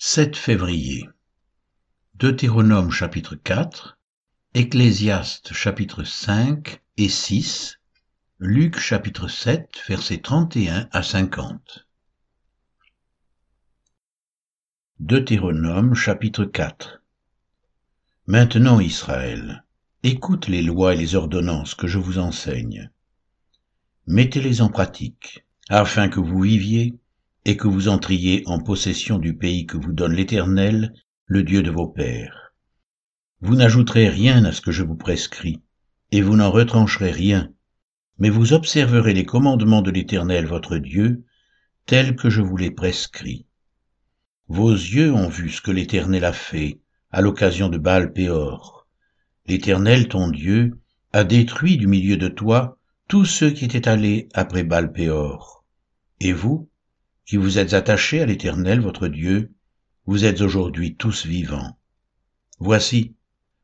7 février. Deutéronome chapitre 4, Ecclésiaste chapitre 5 et 6, Luc chapitre 7 versets 31 à 50. Deutéronome chapitre 4 Maintenant Israël, écoute les lois et les ordonnances que je vous enseigne. Mettez-les en pratique, afin que vous viviez et que vous entriez en possession du pays que vous donne l'Éternel, le Dieu de vos pères. Vous n'ajouterez rien à ce que je vous prescris, et vous n'en retrancherez rien, mais vous observerez les commandements de l'Éternel votre Dieu, tels que je vous les prescris. Vos yeux ont vu ce que l'Éternel a fait à l'occasion de Baal Péor. L'Éternel ton Dieu a détruit du milieu de toi tous ceux qui étaient allés après Baal Péor. Et vous, qui vous êtes attachés à l'Éternel votre Dieu, vous êtes aujourd'hui tous vivants. Voici,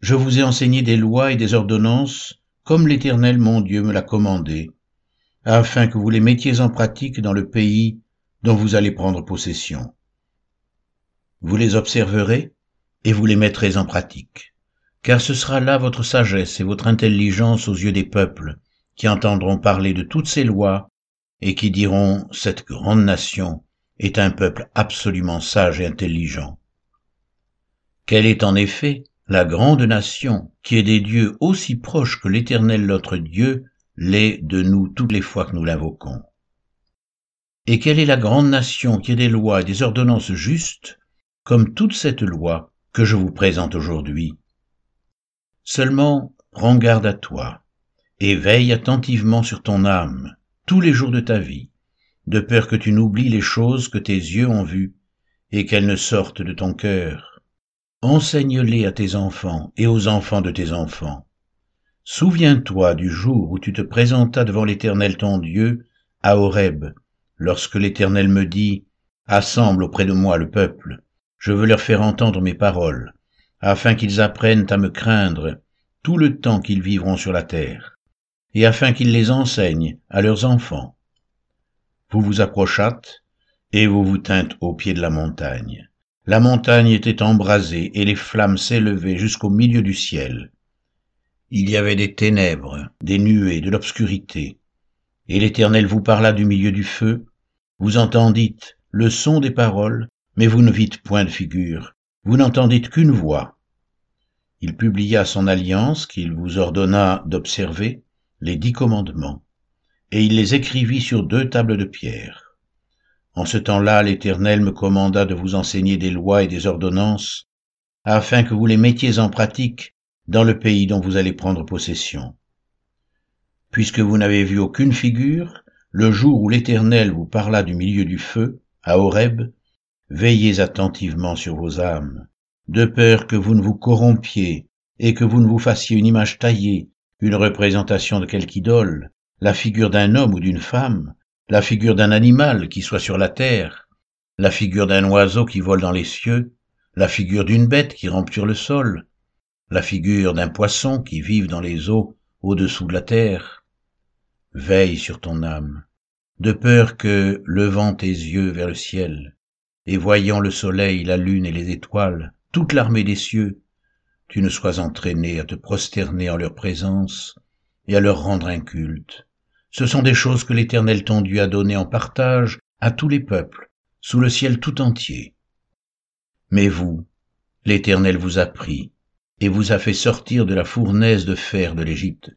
je vous ai enseigné des lois et des ordonnances, comme l'Éternel mon Dieu me l'a commandé, afin que vous les mettiez en pratique dans le pays dont vous allez prendre possession. Vous les observerez et vous les mettrez en pratique, car ce sera là votre sagesse et votre intelligence aux yeux des peuples, qui entendront parler de toutes ces lois et qui diront cette grande nation est un peuple absolument sage et intelligent. Quelle est en effet la grande nation qui est des dieux aussi proches que l'Éternel notre Dieu l'est de nous toutes les fois que nous l'invoquons? Et quelle est la grande nation qui est des lois et des ordonnances justes, comme toute cette loi que je vous présente aujourd'hui? Seulement, prends garde à toi, et veille attentivement sur ton âme, tous les jours de ta vie, de peur que tu n'oublies les choses que tes yeux ont vues, et qu'elles ne sortent de ton cœur. Enseigne-les à tes enfants et aux enfants de tes enfants. Souviens-toi du jour où tu te présentas devant l'Éternel ton Dieu, à Horeb, lorsque l'Éternel me dit, Assemble auprès de moi le peuple, je veux leur faire entendre mes paroles, afin qu'ils apprennent à me craindre tout le temps qu'ils vivront sur la terre et afin qu'ils les enseignent à leurs enfants. Vous vous approchâtes, et vous vous tîntes au pied de la montagne. La montagne était embrasée, et les flammes s'élevaient jusqu'au milieu du ciel. Il y avait des ténèbres, des nuées, de l'obscurité. Et l'Éternel vous parla du milieu du feu. Vous entendîtes le son des paroles, mais vous ne vîtes point de figure. Vous n'entendîtes qu'une voix. Il publia son alliance qu'il vous ordonna d'observer, les dix commandements, et il les écrivit sur deux tables de pierre. En ce temps-là, l'Éternel me commanda de vous enseigner des lois et des ordonnances, afin que vous les mettiez en pratique dans le pays dont vous allez prendre possession. Puisque vous n'avez vu aucune figure, le jour où l'Éternel vous parla du milieu du feu, à Horeb, veillez attentivement sur vos âmes, de peur que vous ne vous corrompiez et que vous ne vous fassiez une image taillée une représentation de quelque idole, la figure d'un homme ou d'une femme, la figure d'un animal qui soit sur la terre, la figure d'un oiseau qui vole dans les cieux, la figure d'une bête qui rampe sur le sol, la figure d'un poisson qui vive dans les eaux au-dessous de la terre. Veille sur ton âme, de peur que, levant tes yeux vers le ciel, et voyant le soleil, la lune et les étoiles, toute l'armée des cieux, tu ne sois entraîné à te prosterner en leur présence et à leur rendre un culte. Ce sont des choses que l'Éternel ton Dieu a données en partage à tous les peuples, sous le ciel tout entier. Mais vous, l'Éternel vous a pris et vous a fait sortir de la fournaise de fer de l'Égypte,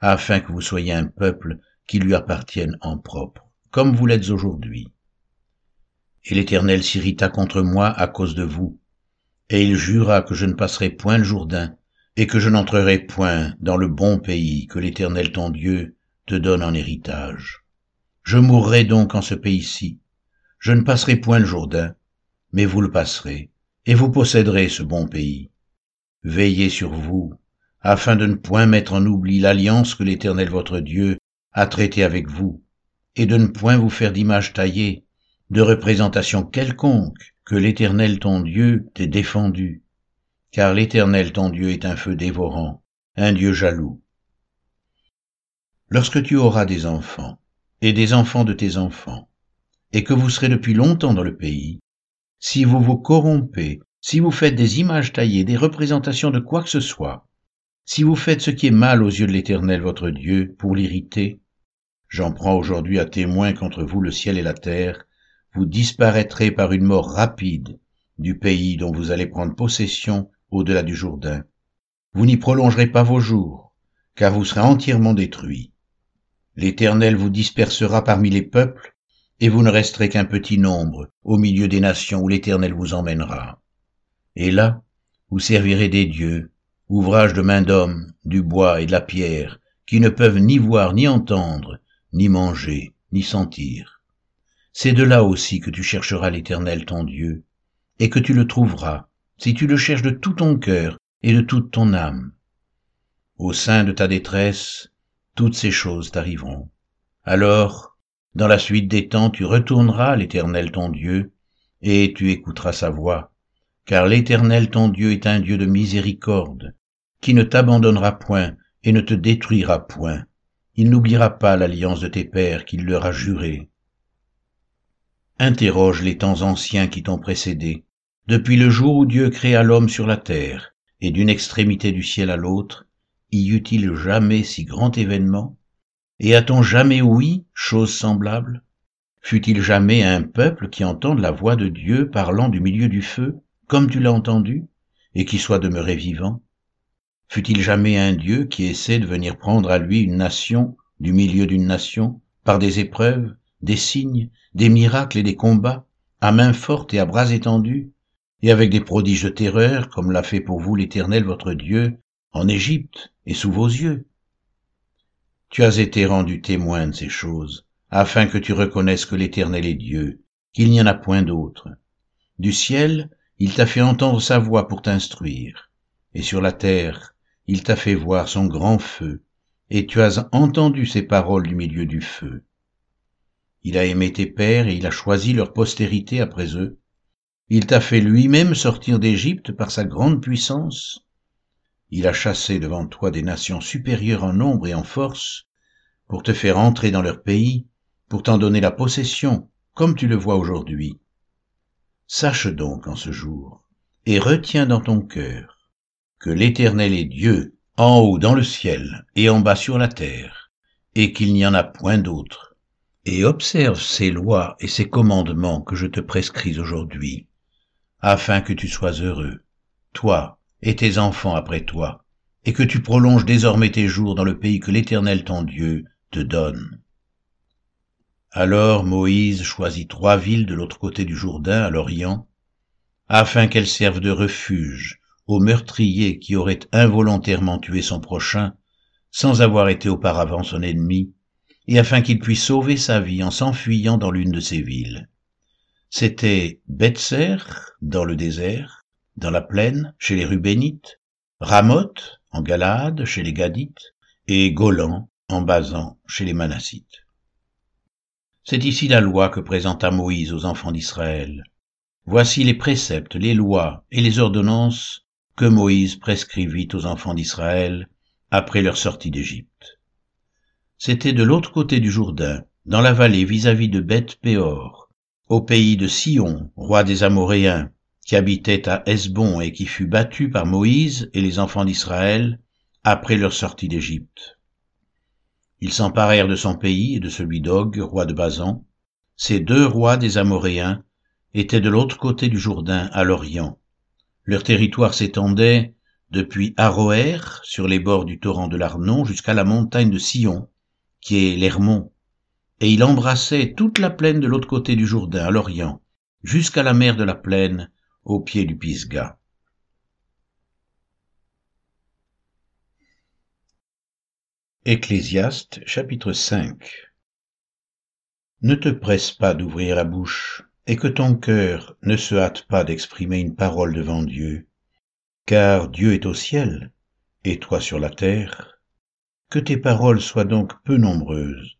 afin que vous soyez un peuple qui lui appartienne en propre, comme vous l'êtes aujourd'hui. Et l'Éternel s'irrita contre moi à cause de vous, et il jura que je ne passerai point le Jourdain, et que je n'entrerai point dans le bon pays que l'Éternel ton Dieu te donne en héritage. Je mourrai donc en ce pays-ci. Je ne passerai point le Jourdain, mais vous le passerez, et vous posséderez ce bon pays. Veillez sur vous, afin de ne point mettre en oubli l'alliance que l'Éternel votre Dieu a traitée avec vous, et de ne point vous faire d'image taillée, de représentation quelconque, que l'Éternel ton Dieu t'ait défendu, car l'Éternel ton Dieu est un feu dévorant, un Dieu jaloux. Lorsque tu auras des enfants, et des enfants de tes enfants, et que vous serez depuis longtemps dans le pays, si vous vous corrompez, si vous faites des images taillées, des représentations de quoi que ce soit, si vous faites ce qui est mal aux yeux de l'Éternel votre Dieu pour l'irriter, j'en prends aujourd'hui à témoin contre vous le ciel et la terre, vous disparaîtrez par une mort rapide du pays dont vous allez prendre possession au-delà du Jourdain. Vous n'y prolongerez pas vos jours, car vous serez entièrement détruits. L'Éternel vous dispersera parmi les peuples, et vous ne resterez qu'un petit nombre au milieu des nations où l'Éternel vous emmènera. Et là, vous servirez des dieux, ouvrages de main d'homme, du bois et de la pierre, qui ne peuvent ni voir ni entendre, ni manger, ni sentir. C'est de là aussi que tu chercheras l'Éternel ton Dieu, et que tu le trouveras, si tu le cherches de tout ton cœur et de toute ton âme. Au sein de ta détresse, toutes ces choses t'arriveront. Alors, dans la suite des temps, tu retourneras à l'Éternel ton Dieu, et tu écouteras sa voix, car l'Éternel ton Dieu est un Dieu de miséricorde, qui ne t'abandonnera point et ne te détruira point. Il n'oubliera pas l'alliance de tes pères qu'il leur a jurée. Interroge les temps anciens qui t'ont précédé, depuis le jour où Dieu créa l'homme sur la terre, et d'une extrémité du ciel à l'autre, y eut-il jamais si grand événement? Et a-t-on jamais ouï chose semblable? Fut-il jamais un peuple qui entende la voix de Dieu parlant du milieu du feu comme tu l'as entendu, et qui soit demeuré vivant? Fut-il jamais un Dieu qui essaie de venir prendre à lui une nation du milieu d'une nation, par des épreuves, des signes, des miracles et des combats, à main forte et à bras étendus, et avec des prodiges de terreur, comme l'a fait pour vous l'Éternel votre Dieu, en Égypte et sous vos yeux Tu as été rendu témoin de ces choses, afin que tu reconnaisses que l'Éternel est Dieu, qu'il n'y en a point d'autre. Du ciel, il t'a fait entendre sa voix pour t'instruire, et sur la terre, il t'a fait voir son grand feu, et tu as entendu ses paroles du milieu du feu. Il a aimé tes pères et il a choisi leur postérité après eux. Il t'a fait lui-même sortir d'Égypte par sa grande puissance. Il a chassé devant toi des nations supérieures en nombre et en force, pour te faire entrer dans leur pays, pour t'en donner la possession, comme tu le vois aujourd'hui. Sache donc en ce jour, et retiens dans ton cœur, que l'Éternel est Dieu, en haut dans le ciel et en bas sur la terre, et qu'il n'y en a point d'autre. Et observe ces lois et ces commandements que je te prescris aujourd'hui, afin que tu sois heureux, toi et tes enfants après toi, et que tu prolonges désormais tes jours dans le pays que l'Éternel ton Dieu te donne. Alors Moïse choisit trois villes de l'autre côté du Jourdain, à l'Orient, afin qu'elles servent de refuge au meurtrier qui aurait involontairement tué son prochain, sans avoir été auparavant son ennemi, et afin qu'il puisse sauver sa vie en s'enfuyant dans l'une de ces villes. C'était Betser, dans le désert, dans la plaine, chez les Rubénites, Ramoth, en Galade, chez les Gadites, et Golan, en Basan, chez les Manassites. C'est ici la loi que présenta Moïse aux enfants d'Israël. Voici les préceptes, les lois et les ordonnances que Moïse prescrivit aux enfants d'Israël après leur sortie d'Égypte. C'était de l'autre côté du Jourdain, dans la vallée vis-à-vis de Beth-Péor, au pays de Sion, roi des Amoréens, qui habitait à Hesbon et qui fut battu par Moïse et les enfants d'Israël après leur sortie d'Égypte. Ils s'emparèrent de son pays et de celui d'Og, roi de Basan. Ces deux rois des Amoréens étaient de l'autre côté du Jourdain, à l'Orient. Leur territoire s'étendait depuis Aroer, sur les bords du torrent de l'Arnon, jusqu'à la montagne de Sion, qui est l'Hermont, et il embrassait toute la plaine de l'autre côté du Jourdain, à l'Orient, jusqu'à la mer de la plaine, au pied du Pisga. Ecclésiaste chapitre 5 Ne te presse pas d'ouvrir la bouche, et que ton cœur ne se hâte pas d'exprimer une parole devant Dieu, car Dieu est au ciel, et toi sur la terre. Que tes paroles soient donc peu nombreuses,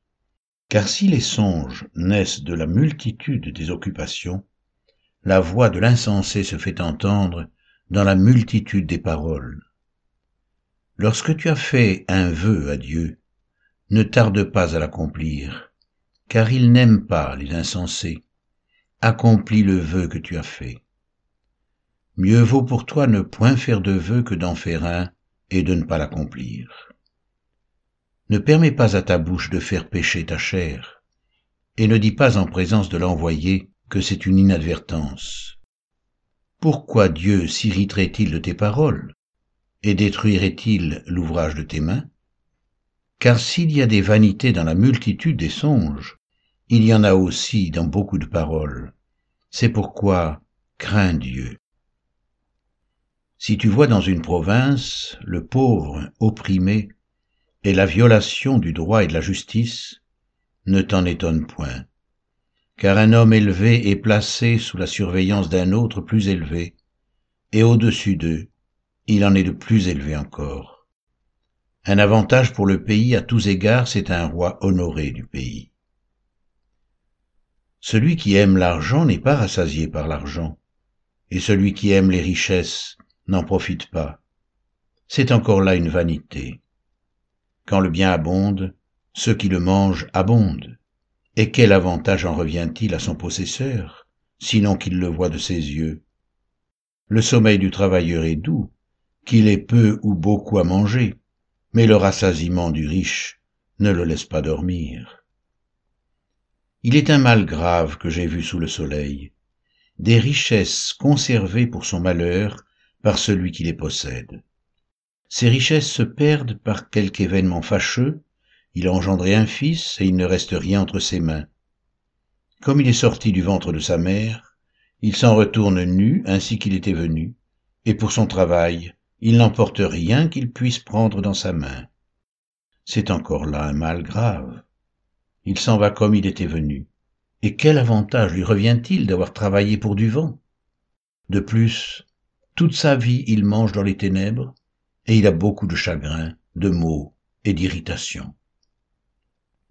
car si les songes naissent de la multitude des occupations, la voix de l'insensé se fait entendre dans la multitude des paroles. Lorsque tu as fait un vœu à Dieu, ne tarde pas à l'accomplir, car il n'aime pas les insensés, accomplis le vœu que tu as fait. Mieux vaut pour toi ne point faire de vœu que d'en faire un et de ne pas l'accomplir. Ne permets pas à ta bouche de faire pécher ta chair, et ne dis pas en présence de l'envoyé que c'est une inadvertance. Pourquoi Dieu s'irriterait-il de tes paroles et détruirait-il l'ouvrage de tes mains? Car s'il y a des vanités dans la multitude des songes, il y en a aussi dans beaucoup de paroles. C'est pourquoi crains Dieu. Si tu vois dans une province le pauvre opprimé et la violation du droit et de la justice, ne t'en étonne point, car un homme élevé est placé sous la surveillance d'un autre plus élevé, et au-dessus d'eux, il en est de plus élevé encore. Un avantage pour le pays à tous égards, c'est un roi honoré du pays. Celui qui aime l'argent n'est pas rassasié par l'argent, et celui qui aime les richesses n'en profite pas. C'est encore là une vanité. Quand le bien abonde, ceux qui le mangent abondent. Et quel avantage en revient-il à son possesseur, sinon qu'il le voit de ses yeux? Le sommeil du travailleur est doux, qu'il ait peu ou beaucoup à manger, mais le rassasiement du riche ne le laisse pas dormir. Il est un mal grave que j'ai vu sous le soleil, des richesses conservées pour son malheur par celui qui les possède. Ces richesses se perdent par quelque événement fâcheux, il a engendré un fils et il ne reste rien entre ses mains. Comme il est sorti du ventre de sa mère, il s'en retourne nu ainsi qu'il était venu, et pour son travail, il n'emporte rien qu'il puisse prendre dans sa main. C'est encore là un mal grave. Il s'en va comme il était venu. Et quel avantage lui revient-il d'avoir travaillé pour du vent? De plus, toute sa vie, il mange dans les ténèbres, et il a beaucoup de chagrin, de maux et d'irritation.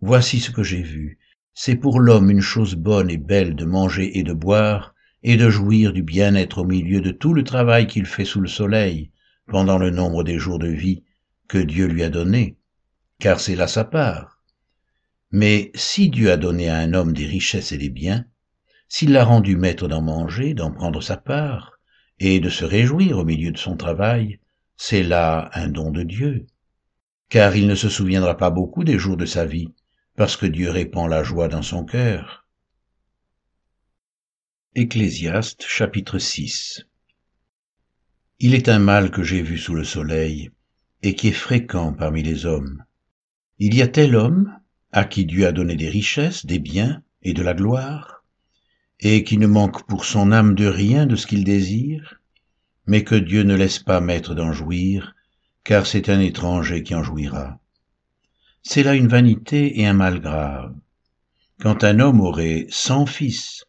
Voici ce que j'ai vu. C'est pour l'homme une chose bonne et belle de manger et de boire, et de jouir du bien-être au milieu de tout le travail qu'il fait sous le soleil, pendant le nombre des jours de vie que Dieu lui a donné, car c'est là sa part. Mais si Dieu a donné à un homme des richesses et des biens, s'il l'a rendu maître d'en manger, d'en prendre sa part, et de se réjouir au milieu de son travail, c'est là un don de Dieu. Car il ne se souviendra pas beaucoup des jours de sa vie, parce que Dieu répand la joie dans son cœur. Ecclésiaste chapitre 6 Il est un mal que j'ai vu sous le soleil, et qui est fréquent parmi les hommes. Il y a tel homme, à qui Dieu a donné des richesses, des biens et de la gloire, et qui ne manque pour son âme de rien de ce qu'il désire, mais que Dieu ne laisse pas maître d'en jouir, car c'est un étranger qui en jouira. C'est là une vanité et un mal grave. Quand un homme aurait cent fils,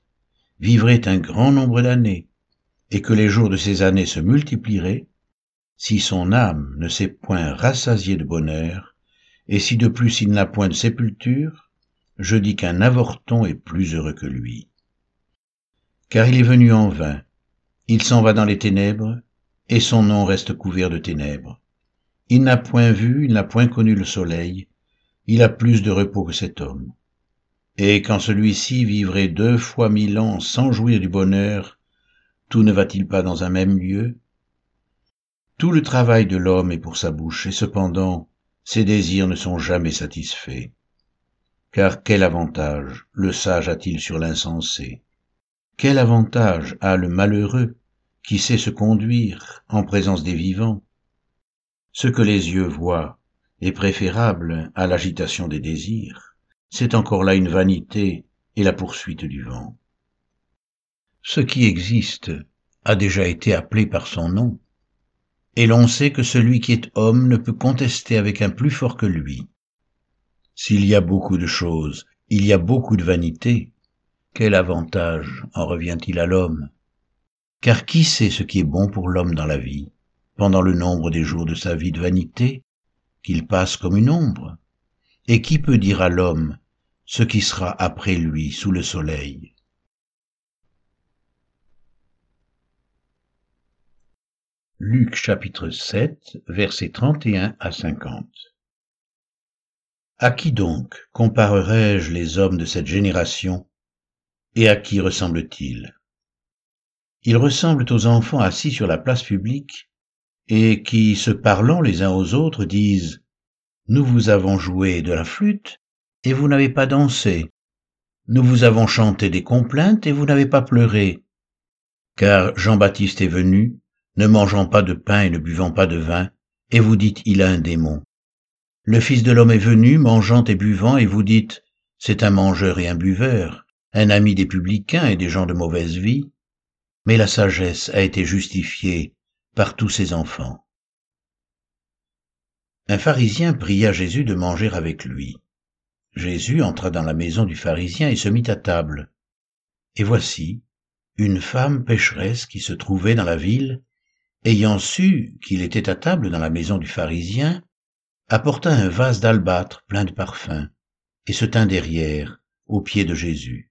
vivrait un grand nombre d'années, et que les jours de ces années se multiplieraient, si son âme ne s'est point rassasiée de bonheur, et si de plus il n'a point de sépulture, je dis qu'un avorton est plus heureux que lui car il est venu en vain. Il s'en va dans les ténèbres, et son nom reste couvert de ténèbres. Il n'a point vu, il n'a point connu le soleil, il a plus de repos que cet homme. Et quand celui-ci vivrait deux fois mille ans sans jouir du bonheur, tout ne va-t-il pas dans un même lieu? Tout le travail de l'homme est pour sa bouche, et cependant ses désirs ne sont jamais satisfaits. Car quel avantage le sage a-t-il sur l'insensé? Quel avantage a le malheureux qui sait se conduire en présence des vivants? Ce que les yeux voient est préférable à l'agitation des désirs. C'est encore là une vanité et la poursuite du vent. Ce qui existe a déjà été appelé par son nom, et l'on sait que celui qui est homme ne peut contester avec un plus fort que lui. S'il y a beaucoup de choses, il y a beaucoup de vanité, quel avantage en revient-il à l'homme? Car qui sait ce qui est bon pour l'homme dans la vie, pendant le nombre des jours de sa vie de vanité, qu'il passe comme une ombre? Et qui peut dire à l'homme ce qui sera après lui sous le soleil? Luc chapitre 7, versets 31 à 50. À qui donc comparerai-je les hommes de cette génération Et à qui ressemble-t-il? Ils ressemblent aux enfants assis sur la place publique et qui, se parlant les uns aux autres, disent Nous vous avons joué de la flûte et vous n'avez pas dansé. Nous vous avons chanté des complaintes et vous n'avez pas pleuré. Car Jean-Baptiste est venu, ne mangeant pas de pain et ne buvant pas de vin, et vous dites il a un démon. Le Fils de l'homme est venu, mangeant et buvant, et vous dites c'est un mangeur et un buveur un ami des publicains et des gens de mauvaise vie, mais la sagesse a été justifiée par tous ses enfants. Un pharisien pria Jésus de manger avec lui. Jésus entra dans la maison du pharisien et se mit à table. Et voici, une femme pécheresse qui se trouvait dans la ville, ayant su qu'il était à table dans la maison du pharisien, apporta un vase d'albâtre plein de parfums, et se tint derrière, aux pieds de Jésus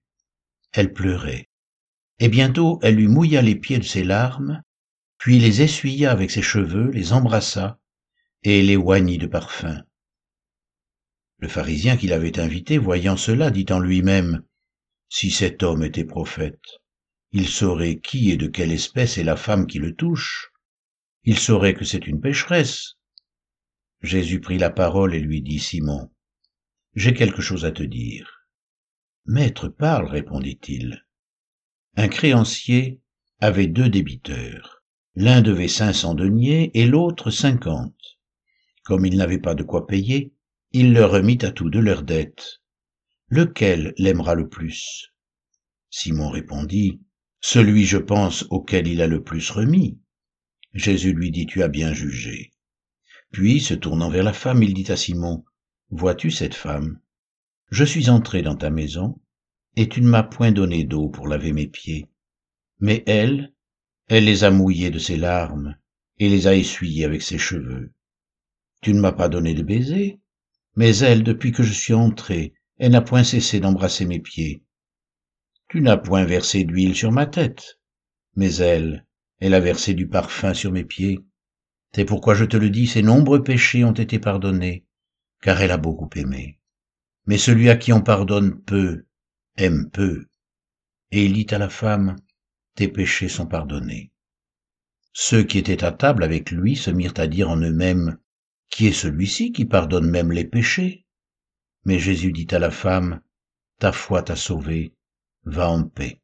elle pleurait. Et bientôt elle lui mouilla les pieds de ses larmes, puis les essuya avec ses cheveux, les embrassa, et les oignit de parfum. Le pharisien qui l'avait invité, voyant cela, dit en lui-même, Si cet homme était prophète, il saurait qui et de quelle espèce est la femme qui le touche, il saurait que c'est une pécheresse. Jésus prit la parole et lui dit, Simon, j'ai quelque chose à te dire. Maître parle, répondit-il. Un créancier avait deux débiteurs. L'un devait cinq cents deniers et l'autre cinquante. Comme il n'avait pas de quoi payer, il leur remit à tous deux leurs dettes. Lequel l'aimera le plus? Simon répondit, Celui, je pense, auquel il a le plus remis. Jésus lui dit, Tu as bien jugé. Puis, se tournant vers la femme, il dit à Simon, Vois-tu cette femme? Je suis entré dans ta maison, et tu ne m'as point donné d'eau pour laver mes pieds. Mais elle, elle les a mouillés de ses larmes, et les a essuyés avec ses cheveux. Tu ne m'as pas donné de baiser, mais elle, depuis que je suis entré, elle n'a point cessé d'embrasser mes pieds. Tu n'as point versé d'huile sur ma tête, mais elle, elle a versé du parfum sur mes pieds. C'est pourquoi je te le dis, ses nombreux péchés ont été pardonnés, car elle a beaucoup aimé. Mais celui à qui on pardonne peu aime peu. Et il dit à la femme, Tes péchés sont pardonnés. Ceux qui étaient à table avec lui se mirent à dire en eux-mêmes, Qui est celui-ci qui pardonne même les péchés? Mais Jésus dit à la femme, Ta foi t'a sauvée, va en paix.